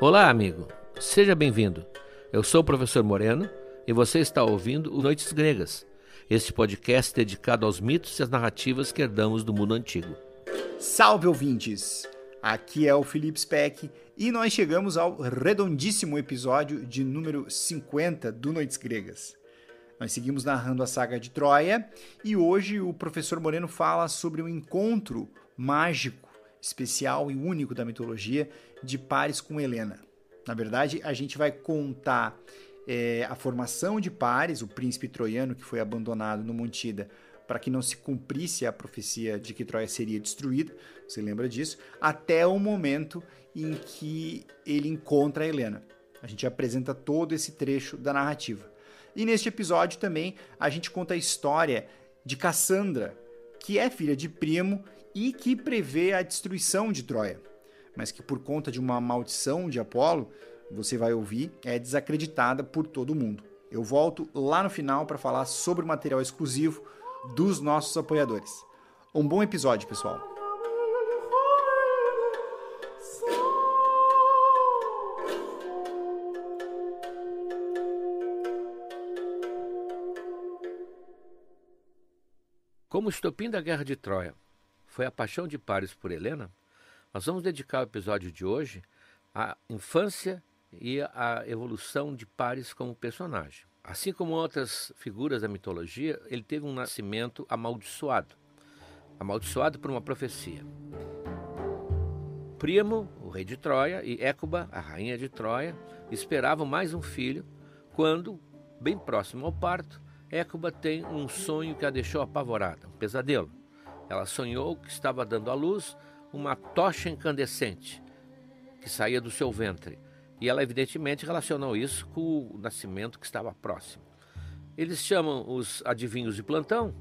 Olá, amigo. Seja bem-vindo. Eu sou o professor Moreno e você está ouvindo o Noites Gregas, este podcast dedicado aos mitos e às narrativas que herdamos do mundo antigo. Salve ouvintes! Aqui é o Felipe Speck e nós chegamos ao redondíssimo episódio de número 50 do Noites Gregas. Nós seguimos narrando a saga de Troia e hoje o professor Moreno fala sobre o encontro mágico, especial e único da mitologia de Paris com Helena. Na verdade, a gente vai contar é, a formação de Paris, o príncipe troiano que foi abandonado no Monte Ida para que não se cumprisse a profecia de que Troia seria destruída, você lembra disso, até o momento em que ele encontra a Helena. A gente apresenta todo esse trecho da narrativa. E neste episódio também a gente conta a história de Cassandra, que é filha de Primo e que prevê a destruição de Troia, mas que por conta de uma maldição de Apolo, você vai ouvir, é desacreditada por todo mundo. Eu volto lá no final para falar sobre o material exclusivo dos nossos apoiadores. Um bom episódio, pessoal. Como estopim da Guerra de Troia foi a paixão de Paris por Helena, nós vamos dedicar o episódio de hoje à infância e à evolução de Paris como personagem. Assim como outras figuras da mitologia, ele teve um nascimento amaldiçoado amaldiçoado por uma profecia. Primo, o rei de Troia, e Écuba, a rainha de Troia, esperavam mais um filho quando, bem próximo ao parto, Écuba tem um sonho que a deixou apavorada, um pesadelo. Ela sonhou que estava dando à luz uma tocha incandescente que saía do seu ventre e ela, evidentemente, relacionou isso com o nascimento que estava próximo. Eles chamam os adivinhos de plantão,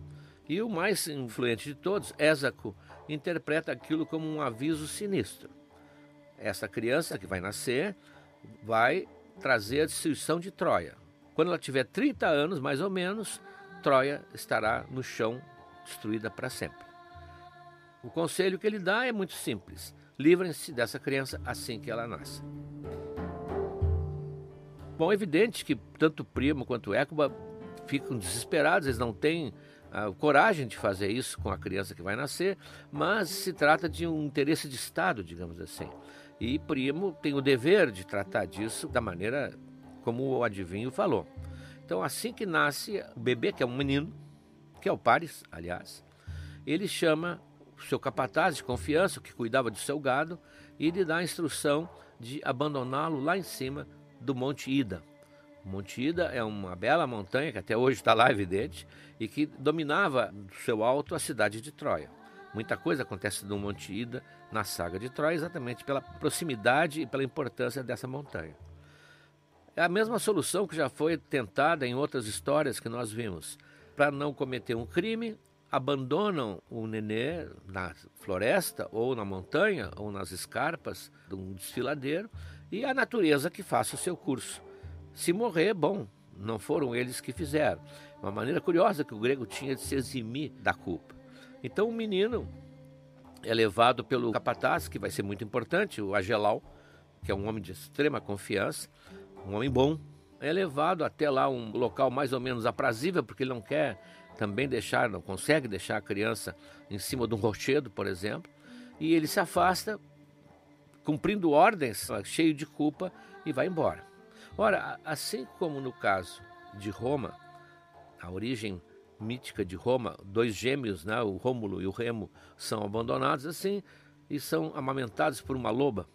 e o mais influente de todos, Ésaco, interpreta aquilo como um aviso sinistro. Essa criança que vai nascer vai trazer a destruição de Troia. Quando ela tiver 30 anos, mais ou menos, Troia estará no chão, destruída para sempre. O conselho que ele dá é muito simples: livrem-se dessa criança assim que ela nasce. Bom, é evidente que tanto o primo quanto o Écuba ficam desesperados, eles não têm a coragem de fazer isso com a criança que vai nascer, mas se trata de um interesse de Estado, digamos assim. E primo tem o dever de tratar disso da maneira como o adivinho falou. Então, assim que nasce o bebê, que é um menino, que é o Paris, aliás, ele chama seu capataz de confiança, que cuidava do seu gado, e lhe dá a instrução de abandoná-lo lá em cima do Monte Ida. O Monte Ida é uma bela montanha que até hoje está lá, evidente, e que dominava do seu alto a cidade de Troia. Muita coisa acontece no Monte Ida, na saga de Troia, exatamente pela proximidade e pela importância dessa montanha. É a mesma solução que já foi tentada em outras histórias que nós vimos. Para não cometer um crime, abandonam o nenê na floresta, ou na montanha, ou nas escarpas de um desfiladeiro, e a natureza que faça o seu curso. Se morrer, bom, não foram eles que fizeram. Uma maneira curiosa que o grego tinha de se eximir da culpa. Então o menino é levado pelo capataz, que vai ser muito importante, o Agelau, que é um homem de extrema confiança, um homem bom, é levado até lá um local mais ou menos aprazível, porque ele não quer também deixar, não consegue deixar a criança em cima de um rochedo, por exemplo, e ele se afasta cumprindo ordens, cheio de culpa, e vai embora. Ora, assim como no caso de Roma, a origem mítica de Roma, dois gêmeos, né, o Rômulo e o Remo, são abandonados assim e são amamentados por uma loba.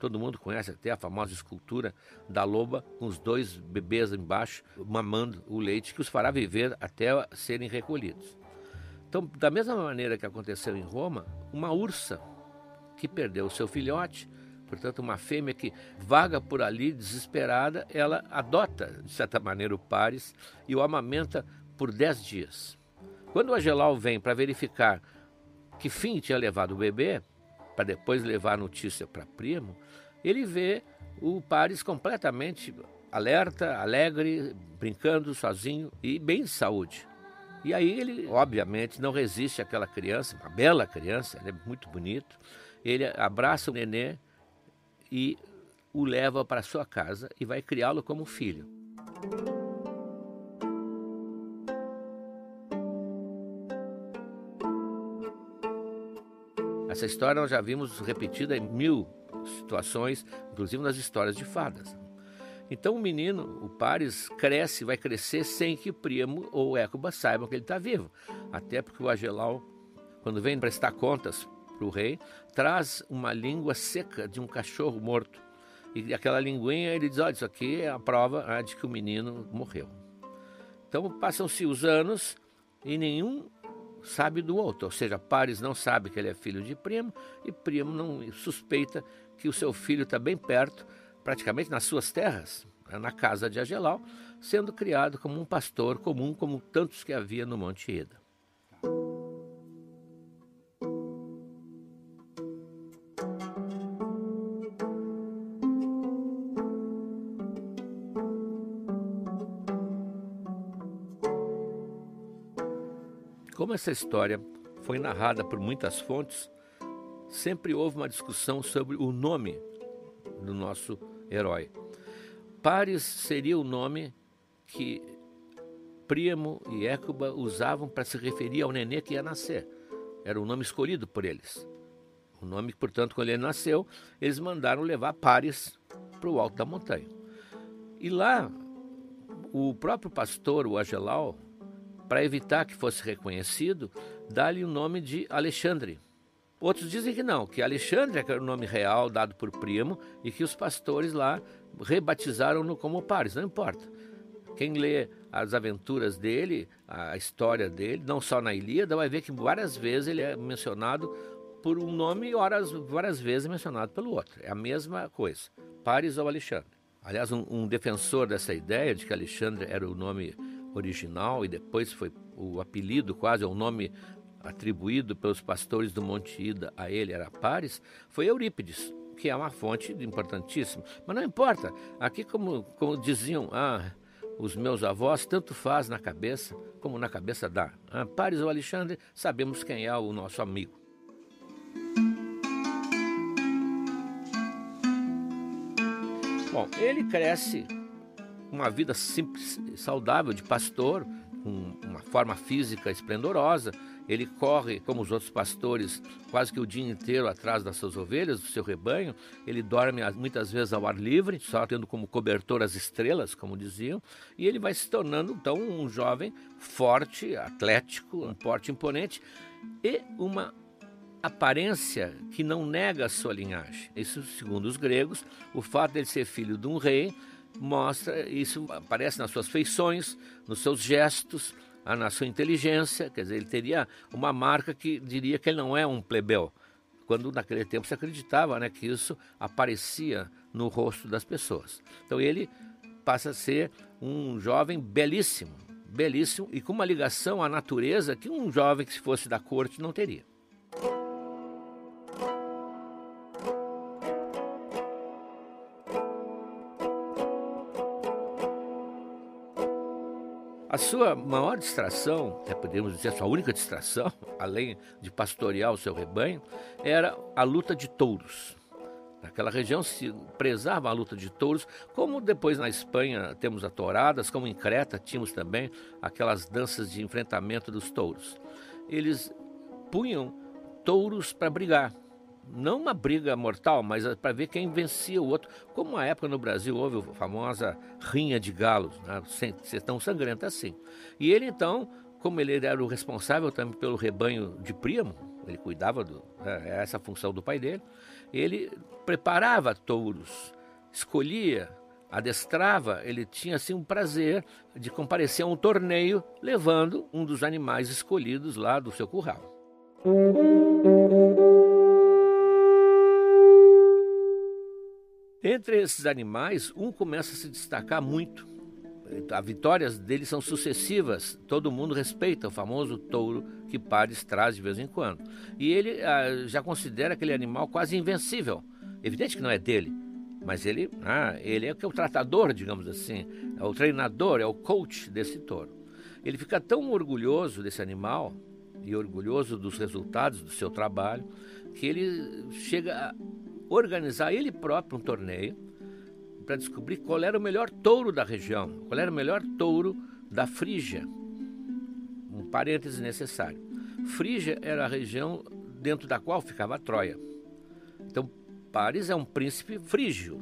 Todo mundo conhece até a famosa escultura da loba com os dois bebês embaixo mamando o leite que os fará viver até serem recolhidos. Então, da mesma maneira que aconteceu em Roma, uma ursa que perdeu o seu filhote, portanto, uma fêmea que vaga por ali desesperada, ela adota, de certa maneira, o Pares e o amamenta por dez dias. Quando o Agelau vem para verificar que fim tinha levado o bebê, para depois levar a notícia para primo, ele vê o Pares completamente alerta, alegre, brincando sozinho e bem de saúde. E aí ele, obviamente, não resiste àquela criança, uma bela criança, ele é muito bonito, ele abraça o nenê e o leva para sua casa e vai criá-lo como filho. Essa história nós já vimos repetida em mil situações, inclusive nas histórias de fadas. Então o menino, o Paris, cresce, vai crescer sem que primo ou Écuba saibam que ele está vivo. Até porque o Agelau, quando vem prestar contas para o rei, traz uma língua seca de um cachorro morto. E aquela linguinha ele diz: olha, isso aqui é a prova ah, de que o menino morreu. Então passam-se os anos e nenhum sabe do outro. Ou seja, Paris não sabe que ele é filho de primo e primo não suspeita que o seu filho está bem perto praticamente nas suas terras, né, na casa de Agelau, sendo criado como um pastor comum, como tantos que havia no Monte Ida. Essa história foi narrada por muitas fontes, sempre houve uma discussão sobre o nome do nosso herói. Paris seria o nome que Príamo e Écuba usavam para se referir ao nenê que ia nascer. Era o nome escolhido por eles. O nome, portanto, quando ele nasceu, eles mandaram levar Paris para o alto da montanha. E lá, o próprio pastor, o Agelau, para evitar que fosse reconhecido, dá-lhe o nome de Alexandre Outros dizem que não, que Alexandre é o nome real dado por Primo e que os pastores lá rebatizaram-no como Pares, não importa. Quem lê as aventuras dele, a história dele, não só na Ilíada, vai ver que várias vezes ele é mencionado por um nome e horas, várias vezes mencionado pelo outro. É a mesma coisa, Pares ou Alexandre. Aliás, um, um defensor dessa ideia de que Alexandre era o nome original e depois foi o apelido quase, o nome atribuído pelos pastores do Monte Ida a ele era Pares, foi Eurípides, que é uma fonte importantíssima. Mas não importa, aqui como, como diziam, ah, os meus avós, tanto faz na cabeça como na cabeça dá. Ah, Pares ou Alexandre, sabemos quem é o nosso amigo. Bom, ele cresce uma vida simples, saudável de pastor, com uma forma física esplendorosa, ele corre, como os outros pastores, quase que o dia inteiro atrás das suas ovelhas, do seu rebanho. Ele dorme muitas vezes ao ar livre, só tendo como cobertor as estrelas, como diziam. E ele vai se tornando, então, um jovem forte, atlético, um porte imponente e uma aparência que não nega a sua linhagem. Isso, segundo os gregos, o fato de ele ser filho de um rei mostra, isso aparece nas suas feições, nos seus gestos, na sua inteligência, quer dizer, ele teria uma marca que diria que ele não é um plebeu, quando naquele tempo se acreditava né, que isso aparecia no rosto das pessoas. Então ele passa a ser um jovem belíssimo, belíssimo e com uma ligação à natureza que um jovem que se fosse da corte não teria. Sua maior distração, até podemos dizer a sua única distração, além de pastorear o seu rebanho, era a luta de touros. Naquela região se prezava a luta de touros, como depois na Espanha temos a touradas, como em Creta tínhamos também aquelas danças de enfrentamento dos touros. Eles punham touros para brigar não uma briga mortal, mas para ver quem vencia o outro. Como uma época no Brasil houve a famosa rinha de galos, né? ser tão sangrenta assim. E ele então, como ele era o responsável também pelo rebanho de primo, ele cuidava do né, essa função do pai dele, ele preparava touros, escolhia, adestrava, ele tinha assim um prazer de comparecer a um torneio levando um dos animais escolhidos lá do seu curral. Entre esses animais, um começa a se destacar muito. As vitórias dele são sucessivas, todo mundo respeita o famoso touro que Pares traz de vez em quando. E ele ah, já considera aquele animal quase invencível. Evidente que não é dele, mas ele, ah, ele é, é o tratador, digamos assim, é o treinador, é o coach desse touro. Ele fica tão orgulhoso desse animal e orgulhoso dos resultados do seu trabalho que ele chega organizar ele próprio um torneio para descobrir qual era o melhor touro da região, qual era o melhor touro da Frígia. Um parêntese necessário. Frígia era a região dentro da qual ficava a Troia. Então, Paris é um príncipe frígio.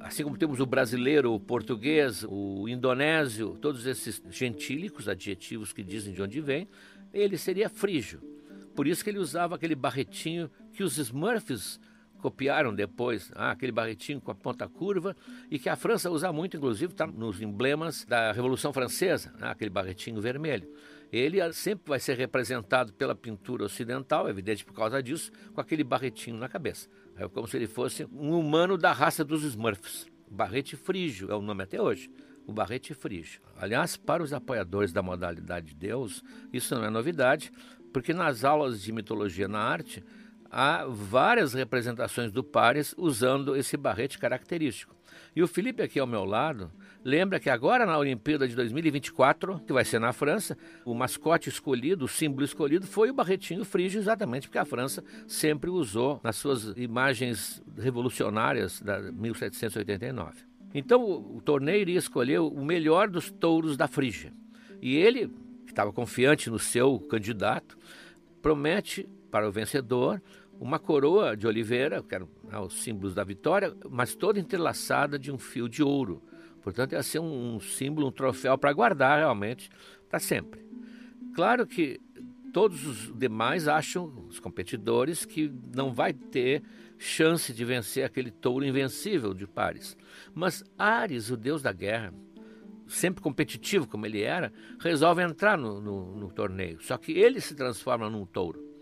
Assim como temos o brasileiro, o português, o indonésio, todos esses gentílicos, adjetivos que dizem de onde vem, ele seria frígio. Por isso que ele usava aquele barretinho que os Smurfs copiaram depois, ah, aquele barretinho com a ponta curva, e que a França usa muito, inclusive, está nos emblemas da Revolução Francesa, ah, aquele barretinho vermelho. Ele sempre vai ser representado pela pintura ocidental, evidente por causa disso, com aquele barretinho na cabeça. É como se ele fosse um humano da raça dos Smurfs. Barrete frígio é o nome até hoje. O barrete frígio. Aliás, para os apoiadores da modalidade de Deus, isso não é novidade, porque nas aulas de mitologia na arte há várias representações do Pares usando esse barrete característico. E o Felipe aqui ao meu lado lembra que agora na Olimpíada de 2024, que vai ser na França, o mascote escolhido, o símbolo escolhido foi o barretinho frígio, exatamente porque a França sempre usou nas suas imagens revolucionárias da 1789. Então o, o torneio iria escolher o melhor dos touros da Frígia. E ele estava confiante no seu candidato, promete para o vencedor uma coroa de oliveira, que eram né, os símbolos da vitória, mas toda entrelaçada de um fio de ouro. Portanto, ia ser um, um símbolo, um troféu para guardar realmente para sempre. Claro que todos os demais acham, os competidores, que não vai ter chance de vencer aquele touro invencível de Paris. Mas Ares, o deus da guerra, sempre competitivo como ele era, resolve entrar no, no, no torneio. Só que ele se transforma num touro.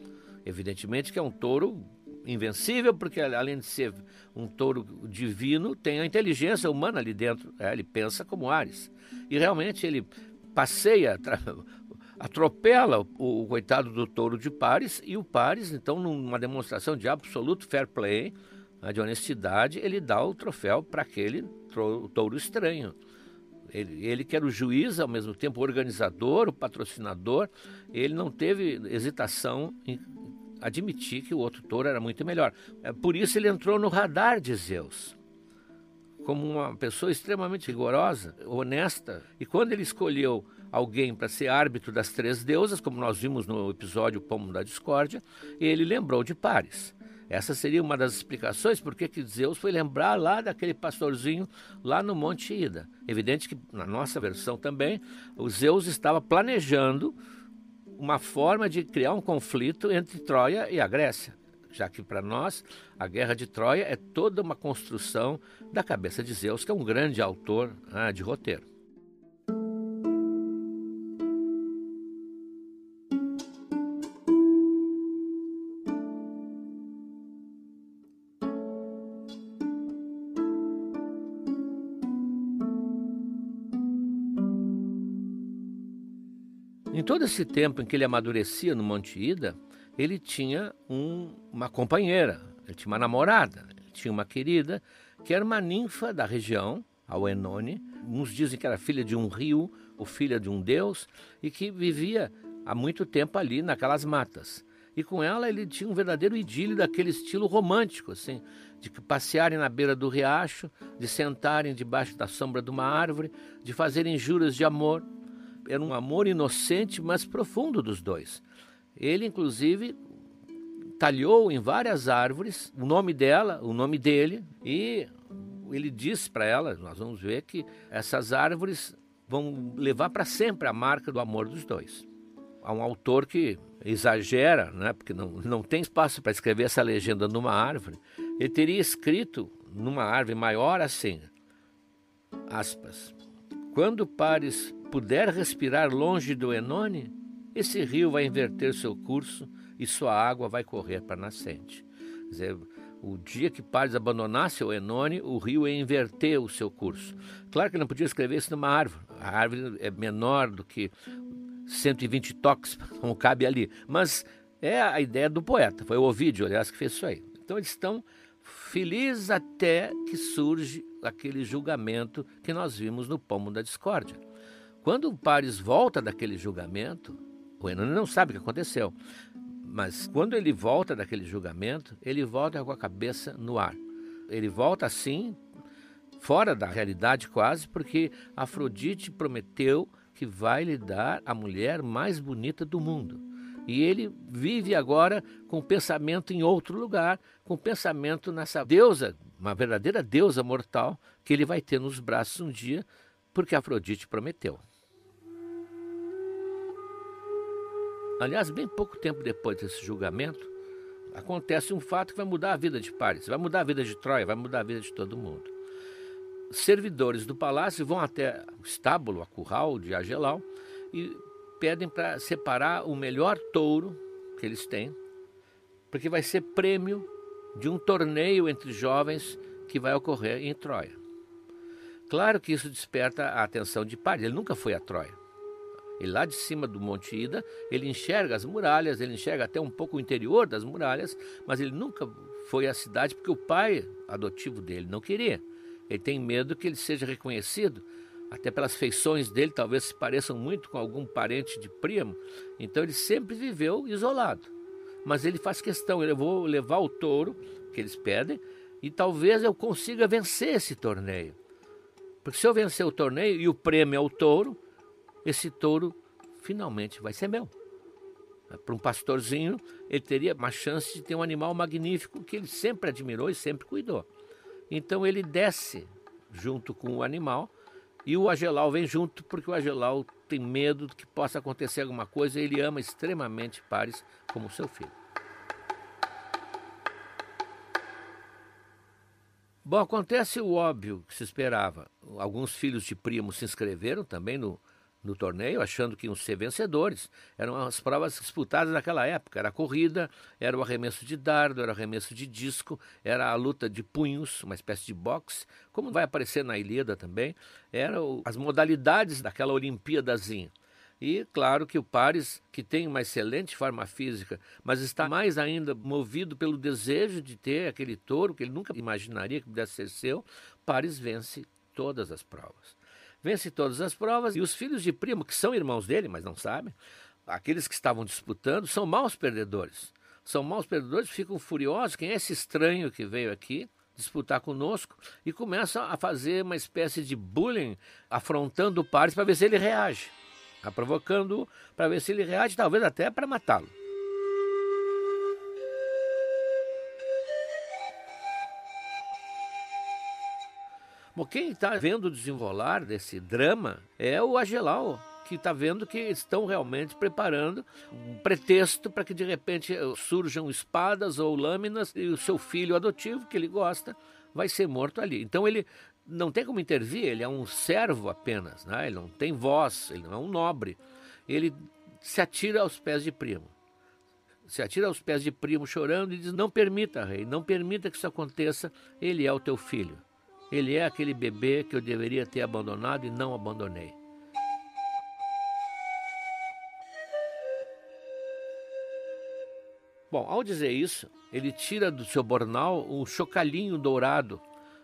Evidentemente que é um touro invencível, porque além de ser um touro divino, tem a inteligência humana ali dentro. É, ele pensa como Ares. E realmente ele passeia, atropela o, o, coitado do touro de Pares, e o Pares, então, numa demonstração de absoluto fair play, né, de honestidade, ele dá o troféu para aquele touro estranho. Ele, ele que era o juiz, ao mesmo tempo o organizador, o patrocinador, ele não teve hesitação em admitir que o outro touro era muito melhor. É, por isso ele entrou no radar de Zeus, como uma pessoa extremamente rigorosa, honesta. E quando ele escolheu alguém para ser árbitro das três deusas, como nós vimos no episódio Pomo da Discórdia, ele lembrou de Paris. Essa seria uma das explicações por que Zeus foi lembrar lá daquele pastorzinho lá no Monte Ida. Evidente que na nossa versão também, o Zeus estava planejando uma forma de criar um conflito entre Troia e a Grécia, já que para nós a guerra de Troia é toda uma construção da cabeça de Zeus, que é um grande autor ah, de roteiro. Em todo esse tempo em que ele amadurecia no Monte Ida, ele tinha um, uma companheira, ele tinha uma namorada, ele tinha uma querida que era uma ninfa da região, a Oenone. Uns dizem que era filha de um rio ou filha de um deus e que vivia há muito tempo ali naquelas matas. E com ela ele tinha um verdadeiro idílio daquele estilo romântico, assim, de passearem na beira do riacho, de sentarem debaixo da sombra de uma árvore, de fazerem juras de amor era um amor inocente, mas profundo dos dois. Ele, inclusive, talhou em várias árvores o nome dela, o nome dele, e ele disse para ela, nós vamos ver que essas árvores vão levar para sempre a marca do amor dos dois. Há um autor que exagera, né, porque não, não tem espaço para escrever essa legenda numa árvore. Ele teria escrito numa árvore maior assim, aspas, quando pares puder respirar longe do Enone, esse rio vai inverter seu curso e sua água vai correr para a nascente. Quer dizer, o dia que Paris abandonasse o Enone, o rio ia inverter o seu curso. Claro que não podia escrever isso numa árvore. A árvore é menor do que 120 toques, como cabe ali. Mas é a ideia do poeta. Foi o Ovídio, aliás, que fez isso aí. Então eles estão felizes até que surge aquele julgamento que nós vimos no Pomo da Discórdia. Quando o Paris volta daquele julgamento, o Enone não sabe o que aconteceu, mas quando ele volta daquele julgamento, ele volta com a cabeça no ar. Ele volta assim, fora da realidade quase, porque Afrodite prometeu que vai lhe dar a mulher mais bonita do mundo. E ele vive agora com o pensamento em outro lugar, com o pensamento nessa deusa, uma verdadeira deusa mortal, que ele vai ter nos braços um dia, porque Afrodite prometeu. Aliás, bem pouco tempo depois desse julgamento, acontece um fato que vai mudar a vida de Paris, vai mudar a vida de Troia, vai mudar a vida de todo mundo. Servidores do palácio vão até o estábulo, a curral de Agelau, e pedem para separar o melhor touro que eles têm, porque vai ser prêmio de um torneio entre jovens que vai ocorrer em Troia. Claro que isso desperta a atenção de Paris, ele nunca foi a Troia. Ele lá de cima do Monte Ida, ele enxerga as muralhas, ele enxerga até um pouco o interior das muralhas, mas ele nunca foi à cidade porque o pai adotivo dele não queria. Ele tem medo que ele seja reconhecido até pelas feições dele, talvez se pareçam muito com algum parente de primo. Então ele sempre viveu isolado. Mas ele faz questão, eu vou levar o touro que eles pedem e talvez eu consiga vencer esse torneio. Porque se eu vencer o torneio e o prêmio é o touro, esse touro finalmente vai ser meu. Para um pastorzinho, ele teria uma chance de ter um animal magnífico que ele sempre admirou e sempre cuidou. Então ele desce junto com o animal e o Agelau vem junto porque o Agelau tem medo de que possa acontecer alguma coisa e ele ama extremamente Paris como seu filho. Bom, acontece o óbvio que se esperava. Alguns filhos de primo se inscreveram também no, no torneio, achando que iam ser vencedores. Eram as provas disputadas naquela época. Era a corrida, era o arremesso de dardo, era o arremesso de disco, era a luta de punhos, uma espécie de boxe, como vai aparecer na Ilíada também. Eram as modalidades daquela Olimpíadazinha. E claro que o Paris, que tem uma excelente forma física, mas está mais ainda movido pelo desejo de ter aquele touro que ele nunca imaginaria que pudesse ser seu, Paris vence todas as provas vence todas as provas, e os filhos de primo, que são irmãos dele, mas não sabem, aqueles que estavam disputando, são maus perdedores. São maus perdedores, ficam furiosos. Quem é esse estranho que veio aqui disputar conosco? E começam a fazer uma espécie de bullying, afrontando o Paris para ver se ele reage. Tá provocando para ver se ele reage, talvez até para matá-lo. Bom, quem está vendo o desenrolar desse drama é o Agelau, que está vendo que estão realmente preparando um pretexto para que de repente surjam espadas ou lâminas e o seu filho adotivo, que ele gosta, vai ser morto ali. Então ele não tem como intervir, ele é um servo apenas, né? ele não tem voz, ele não é um nobre. Ele se atira aos pés de primo. Se atira aos pés de primo chorando e diz: Não permita, rei, não permita que isso aconteça, ele é o teu filho. Ele é aquele bebê que eu deveria ter abandonado e não abandonei. Bom, ao dizer isso, ele tira do seu bornal um chocalhinho dourado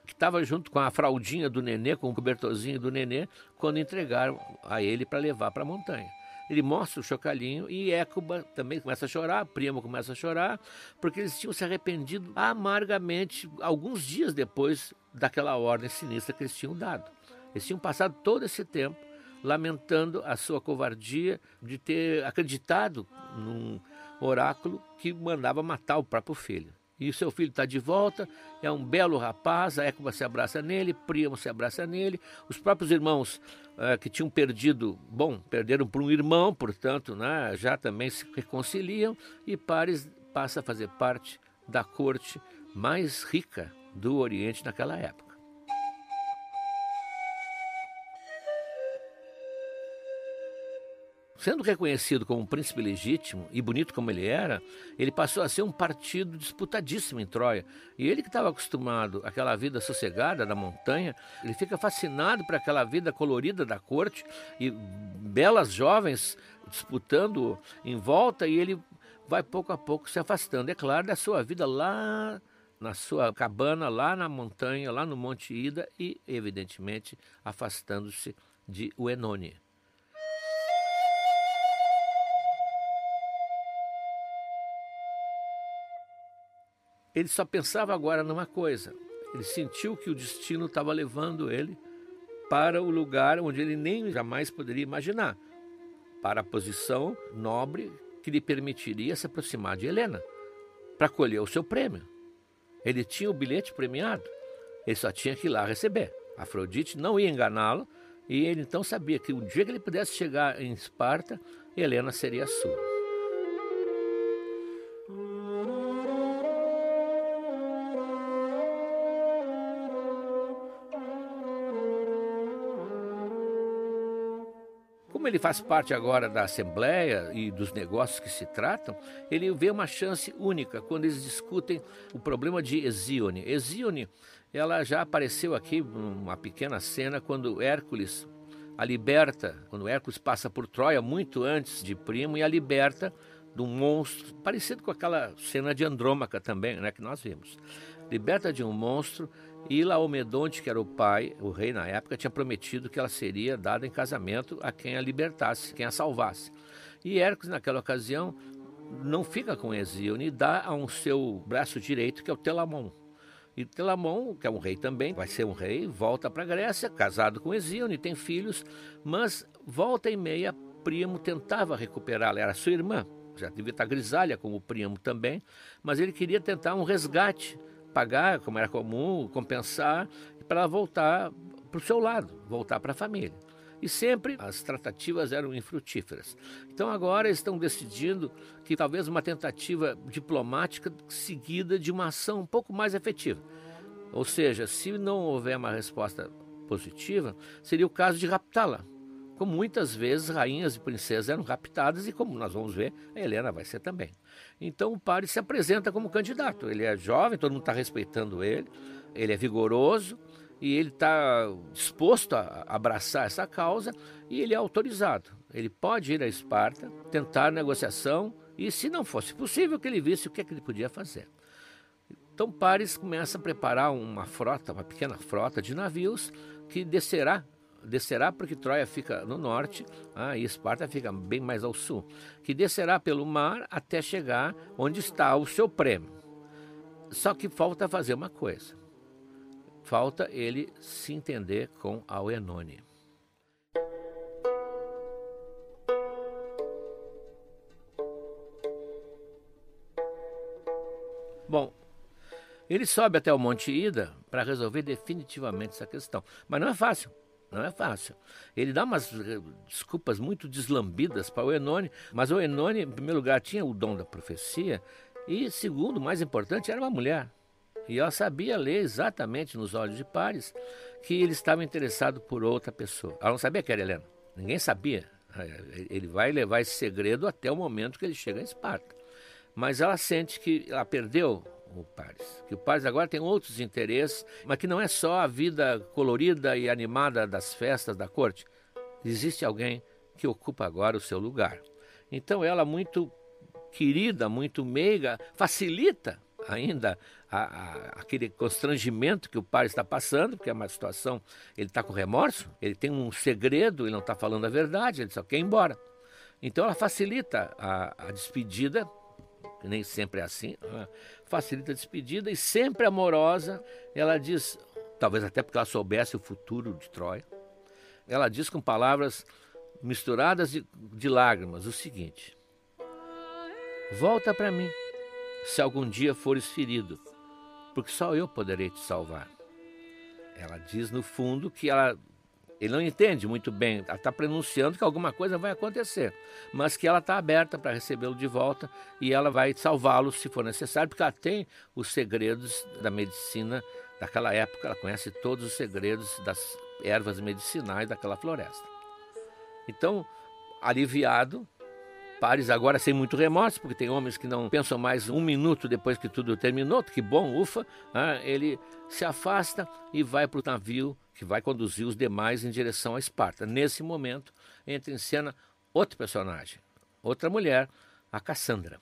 que estava junto com a fraldinha do nenê, com o cobertorzinho do nenê, quando entregaram a ele para levar para a montanha. Ele mostra o chocalhinho e Écuba também começa a chorar, Primo começa a chorar, porque eles tinham se arrependido amargamente alguns dias depois daquela ordem sinistra que eles tinham dado. Eles tinham passado todo esse tempo lamentando a sua covardia de ter acreditado num oráculo que mandava matar o próprio filho. E o seu filho está de volta, é um belo rapaz, a Écuba se abraça nele, Primo se abraça nele. Os próprios irmãos uh, que tinham perdido, bom, perderam por um irmão, portanto, né, já também se reconciliam e Paris passa a fazer parte da corte mais rica do Oriente naquela época. Sendo reconhecido como um príncipe legítimo e bonito como ele era, ele passou a ser um partido disputadíssimo em Troia. E ele que estava acostumado àquela vida sossegada da montanha, ele fica fascinado por aquela vida colorida da corte e belas jovens disputando em volta e ele vai pouco a pouco se afastando, é claro, da sua vida lá na sua cabana, lá na montanha, lá no Monte Ida e, evidentemente, afastando-se de Uenone. Ele só pensava agora numa coisa: Ele sentiu que o destino estava levando ele para o lugar onde ele nem jamais poderia imaginar para a posição nobre que lhe permitiria se aproximar de Helena para colher o seu prêmio. Ele tinha o bilhete premiado, ele só tinha que ir lá receber. Afrodite não ia enganá-lo e ele então sabia que o dia que ele pudesse chegar em Esparta, Helena seria sua. Ele faz parte agora da Assembleia e dos negócios que se tratam, ele vê uma chance única quando eles discutem o problema de Hesíone. Hesíone, ela já apareceu aqui numa pequena cena quando Hércules a liberta, quando Hércules passa por Troia muito antes de Primo e a liberta de um monstro, parecido com aquela cena de Andrômaca também, né, que nós vimos. Liberta de um monstro e Laomedonte, que era o pai, o rei na época, tinha prometido que ela seria dada em casamento a quem a libertasse, quem a salvasse. E Hércules, naquela ocasião, não fica com Hesíone e dá a um seu braço direito, que é o Telamon. E Telamon, que é um rei também, vai ser um rei, volta para a Grécia, casado com Hesíone, tem filhos, mas volta e meia, Primo tentava recuperá-la, era sua irmã, já devia estar grisalha como o Primo também, mas ele queria tentar um resgate pagar, como era comum, compensar, para voltar para o seu lado, voltar para a família. E sempre as tratativas eram infrutíferas. Então agora estão decidindo que talvez uma tentativa diplomática seguida de uma ação um pouco mais efetiva. Ou seja, se não houver uma resposta positiva, seria o caso de raptá-la. Como muitas vezes rainhas e princesas eram raptadas e como nós vamos ver, a Helena vai ser também. Então o Paris se apresenta como candidato. Ele é jovem, todo mundo está respeitando ele, ele é vigoroso e ele está disposto a abraçar essa causa e ele é autorizado. Ele pode ir a Esparta, tentar negociação e, se não fosse possível, que ele visse o que, é que ele podia fazer. Então Paris começa a preparar uma frota, uma pequena frota de navios que descerá descerá porque Troia fica no norte ah, e Esparta fica bem mais ao sul, que descerá pelo mar até chegar onde está o seu prêmio. Só que falta fazer uma coisa. Falta ele se entender com Auenone. Bom, ele sobe até o Monte Ida para resolver definitivamente essa questão. Mas não é fácil. Não é fácil. Ele dá umas eh, desculpas muito deslambidas para o Enone, mas o Enone, em primeiro lugar, tinha o dom da profecia e, segundo, mais importante, era uma mulher. E ela sabia ler exatamente nos olhos de Pares que ele estava interessado por outra pessoa. Ela não sabia que era Helena. Ninguém sabia. Eh, ele vai levar esse segredo até o momento que ele chega em Esparta. Mas ela sente que ela perdeu o Paris. Que o Paris agora tem outros interesses, mas que não é só a vida colorida e animada das festas da corte. Existe alguém que ocupa agora o seu lugar. Então ela muito querida, muito meiga, facilita ainda a, a, aquele constrangimento que o pai está passando, porque é uma situação, ele está com remorso, ele tem um segredo, ele não está falando a verdade, ele só quer ir embora. Então ela facilita a, a despedida que nem sempre é assim, né? facilita a despedida e sempre amorosa, ela diz, talvez até porque ela soubesse o futuro de Troia, ela diz com palavras misturadas de, de lágrimas o seguinte: Volta para mim, se algum dia fores ferido, porque só eu poderei te salvar. Ela diz no fundo que ela ele não entende muito bem, está pronunciando que alguma coisa vai acontecer, mas que ela está aberta para recebê-lo de volta e ela vai salvá-lo se for necessário, porque ela tem os segredos da medicina daquela época, ela conhece todos os segredos das ervas medicinais daquela floresta. Então, aliviado, Pares agora sem muito remorso, porque tem homens que não pensam mais um minuto depois que tudo terminou, que bom, ufa, ah, ele se afasta e vai para o navio que vai conduzir os demais em direção a Esparta. Nesse momento, entra em cena outro personagem, outra mulher, a Cassandra.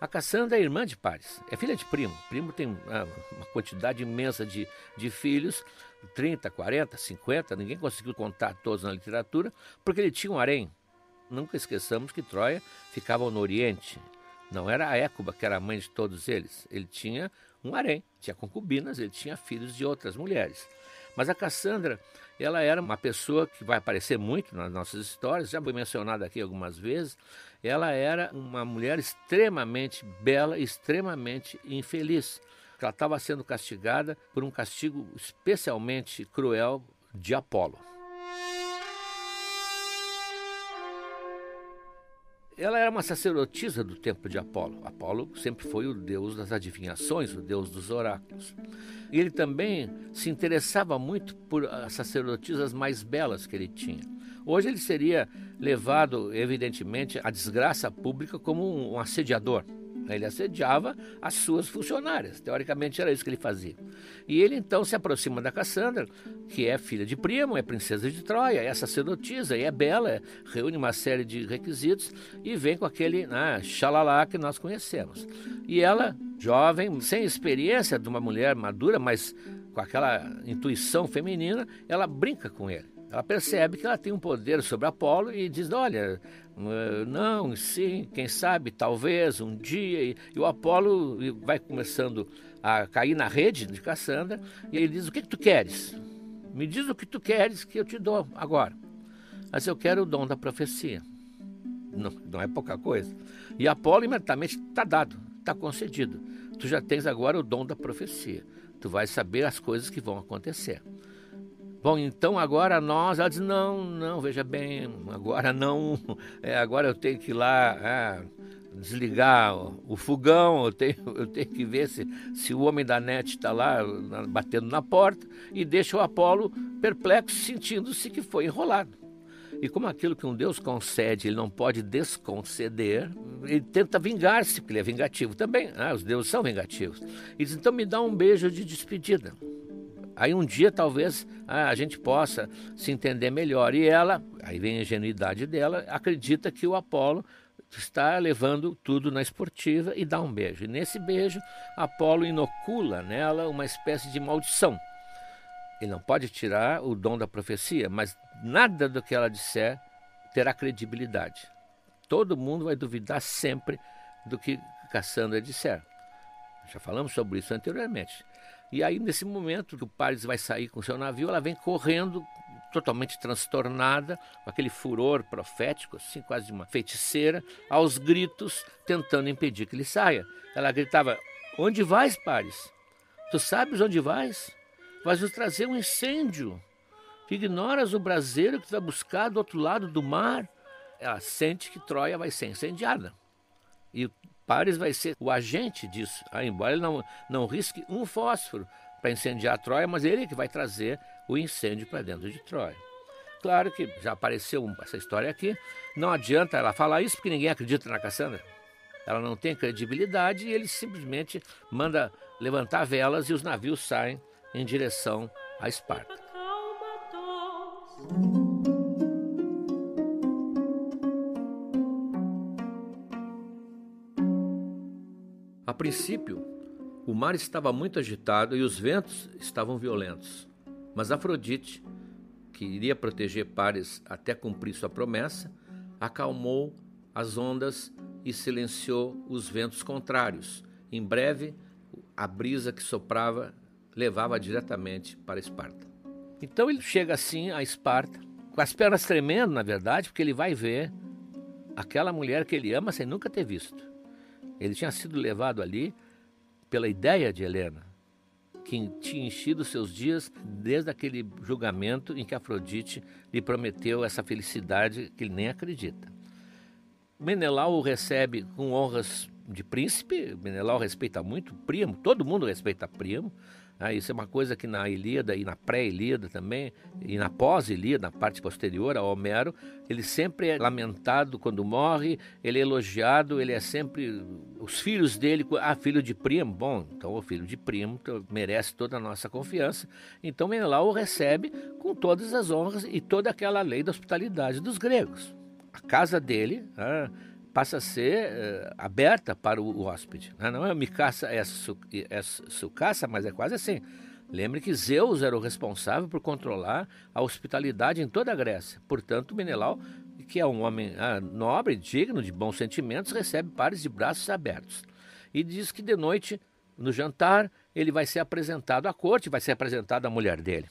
A Cassandra é irmã de Paris, é filha de primo. Primo tem ah, uma quantidade imensa de, de filhos, 30, 40, 50, ninguém conseguiu contar todos na literatura, porque ele tinha um harém. Nunca esqueçamos que Troia ficava no Oriente. Não era a Écuba que era a mãe de todos eles. Ele tinha um harém, tinha concubinas, ele tinha filhos de outras mulheres. Mas a Cassandra, ela era uma pessoa que vai aparecer muito nas nossas histórias, já foi mencionada aqui algumas vezes. Ela era uma mulher extremamente bela, extremamente infeliz. Ela estava sendo castigada por um castigo especialmente cruel de Apolo. Ela era uma sacerdotisa do templo de Apolo. Apolo sempre foi o deus das adivinhações, o deus dos oráculos. E ele também se interessava muito por as sacerdotisas mais belas que ele tinha. Hoje ele seria levado, evidentemente, à desgraça pública como um assediador. Ele assediava as suas funcionárias. Teoricamente era isso que ele fazia. E ele então se aproxima da Cassandra, que é filha de primo, é princesa de Troia, é sacerdotisa, e é bela, reúne uma série de requisitos e vem com aquele xalalá que nós conhecemos. E ela, jovem, sem experiência de uma mulher madura, mas com aquela intuição feminina, ela brinca com ele. Ela percebe que ela tem um poder sobre Apolo e diz: Olha, eh, não, sim, quem sabe, talvez, um dia. E, o Apolo vai começando a cair na rede de Cassandra e ele diz: O que, que tu queres? Me diz o que tu queres que eu te dou agora. Mas eu quero o dom da profecia. Não, não é pouca coisa. E Apolo imediatamente está dado, está concedido. Tu já tens agora o dom da profecia. Tu vais saber as coisas que vão acontecer. Bom, então agora nós, ela diz, não, não, veja bem, agora não, é, agora eu tenho que ir lá é, desligar o, o, fogão, eu tenho, eu tenho que ver se, se o homem da net está lá na, batendo na porta e deixa o Apolo perplexo, sentindo-se que foi enrolado. E como aquilo que um Deus concede, ele não pode desconceder, ele tenta vingar-se, porque ele é vingativo também. Ah, os deuses são vingativos. E diz, então me dá um beijo de despedida. Aí um dia talvez ah, a gente possa se entender melhor. E ela, aí vem a ingenuidade dela, acredita que o Apolo está levando tudo na esportiva e dá um beijo. E nesse beijo, Apolo inocula nela uma espécie de maldição. Ele não pode tirar o dom da profecia, mas nada do que ela disser terá credibilidade. Todo mundo vai duvidar sempre do que Cassandra disser. Já falamos sobre isso anteriormente. E aí, nesse momento que o Paris vai sair com seu navio, ela vem correndo, totalmente transtornada, com aquele furor profético, assim, quase de uma feiticeira, aos gritos, tentando impedir que ele saia. Ela gritava: Onde vais, Paris? Tu sabes onde vais? Vais nos trazer um incêndio. Ignoras o braseiro que vai buscar do outro lado do mar? Ela sente que Troia vai ser incendiada. E Paris vai ser o agente disso, ah, embora ele não, não risque um fósforo para incendiar Troia, mas ele é que vai trazer o incêndio para dentro de Troia. Claro que já apareceu essa história aqui, não adianta ela falar isso porque ninguém acredita na Cassandra. Ela não tem credibilidade e ele simplesmente manda levantar velas e os navios saem em direção a Esparta. Princípio, o mar estava muito agitado e os ventos estavam violentos. Mas Afrodite, que iria proteger Pares até cumprir sua promessa, acalmou as ondas e silenciou os ventos contrários. Em breve, a brisa que soprava levava diretamente para Esparta. Então ele chega assim a Esparta, com as pernas tremendo, na verdade, porque ele vai ver aquela mulher que ele ama sem nunca ter visto. Ele tinha sido levado ali pela ideia de Helena, que tinha enchido seus dias desde aquele julgamento em que Afrodite lhe prometeu essa felicidade que ele nem acredita. Menelau o recebe com honras de príncipe, Menelau respeita muito primo, todo mundo respeita primo, ah, isso é uma coisa que na Ilíada e na pré-Ilíada também, e na pós-Ilíada, na parte posterior a Homero, ele sempre é lamentado quando morre, ele é elogiado, ele é sempre. Os filhos dele, ah, filho de primo, bom, então o filho de primo merece toda a nossa confiança. Então Menelau o recebe com todas as honras e toda aquela lei da hospitalidade dos gregos. A casa dele. Ah, passa a ser uh, aberta para o, o hóspede. Né? Não é é, su, é sucaça, mas é quase assim. Lembre que Zeus era o responsável por controlar a hospitalidade em toda a Grécia. Portanto, Menelau que é um homem ah, nobre, digno, de bons sentimentos, recebe Paris de braços abertos. E diz que de noite, no jantar, ele vai ser apresentado à corte, vai ser apresentado à mulher dele.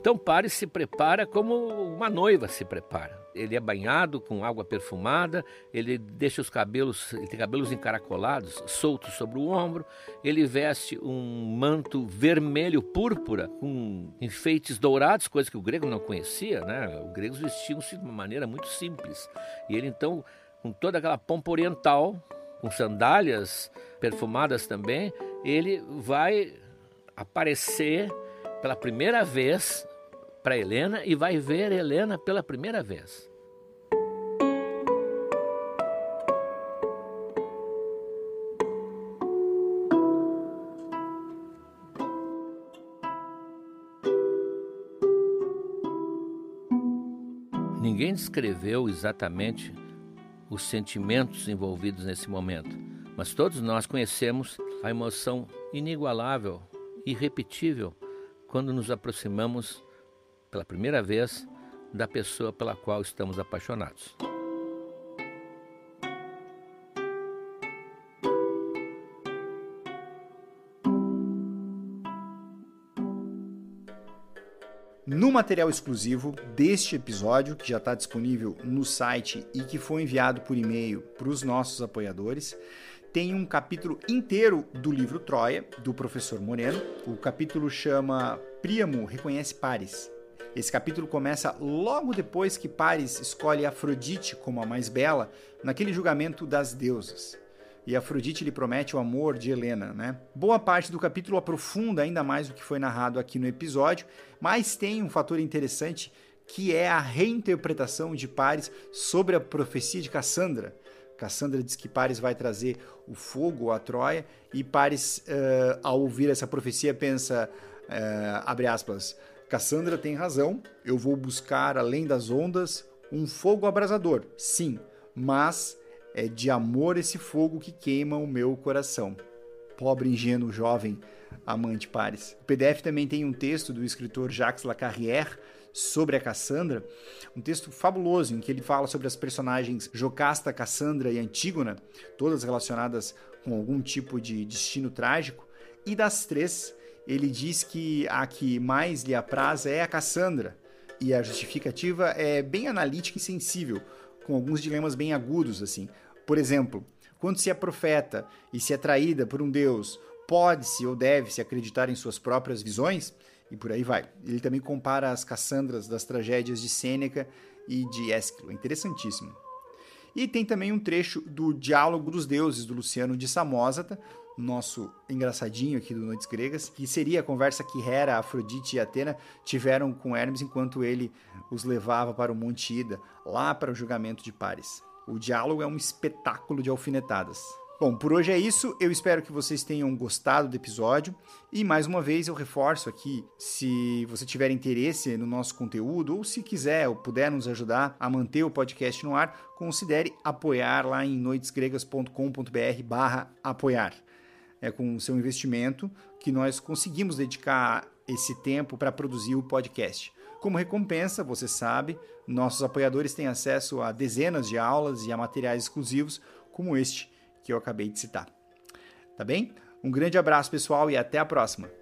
Então Paris se prepara como uma noiva se prepara. Ele é banhado com água perfumada, ele deixa os cabelos, ele tem cabelos encaracolados, soltos sobre o ombro, ele veste um manto vermelho púrpura com enfeites dourados, coisa que o grego não conhecia, né? Os gregos vestiam-se de uma maneira muito simples. E ele então, com toda aquela pompa oriental, com sandálias perfumadas também, ele vai aparecer pela primeira vez para Helena e vai ver Helena pela primeira vez. Ninguém descreveu exatamente os sentimentos envolvidos nesse momento, mas todos nós conhecemos a emoção inigualável, irrepetível, quando nos aproximamos pela primeira vez da pessoa pela qual estamos apaixonados. No material exclusivo deste episódio, que já está disponível no site e que foi enviado por e-mail para os nossos apoiadores, tem um capítulo inteiro do livro Troia, do professor Moreno. O capítulo chama Príamo reconhece pares. Esse capítulo começa logo depois que Paris escolhe Afrodite como a mais bela naquele julgamento das deusas. E Afrodite lhe promete o amor de Helena, né? Boa parte do capítulo aprofunda ainda mais o que foi narrado aqui no episódio, mas tem um fator interessante que é a reinterpretação de Paris sobre a profecia de Cassandra. Cassandra diz que Paris vai trazer o fogo à Troia e Paris, uh, ao ouvir essa profecia, pensa, uh, abre aspas, Cassandra tem razão, eu vou buscar além das ondas um fogo abrasador, sim, mas é de amor esse fogo que queima o meu coração. Pobre ingênuo jovem amante Paris. O PDF também tem um texto do escritor Jacques Lacarrière sobre a Cassandra, um texto fabuloso em que ele fala sobre as personagens Jocasta, Cassandra e Antígona, todas relacionadas com algum tipo de destino trágico, e das três, ele diz que a que mais lhe apraz é a Cassandra, e a justificativa é bem analítica e sensível, com alguns dilemas bem agudos, assim. Por exemplo, quando se é profeta e se é traída por um deus, pode-se ou deve-se acreditar em suas próprias visões? E por aí vai. Ele também compara as Cassandras das tragédias de Sêneca e de Ésquilo. Interessantíssimo. E tem também um trecho do Diálogo dos Deuses, do Luciano de Samosata, nosso engraçadinho aqui do Noites Gregas, que seria a conversa que Hera, Afrodite e Atena tiveram com Hermes enquanto ele os levava para o Monte Ida, lá para o julgamento de Paris. O diálogo é um espetáculo de alfinetadas. Bom, por hoje é isso. Eu espero que vocês tenham gostado do episódio. E mais uma vez eu reforço aqui: se você tiver interesse no nosso conteúdo, ou se quiser ou puder nos ajudar a manter o podcast no ar, considere apoiar lá em noitesgregas.com.br/barra apoiar é, com o seu investimento que nós conseguimos dedicar esse tempo para produzir o podcast. Como recompensa, você sabe, nossos apoiadores têm acesso a dezenas de aulas e a materiais exclusivos como este que eu acabei de citar. Tá bem? Um grande abraço, pessoal, e até a próxima!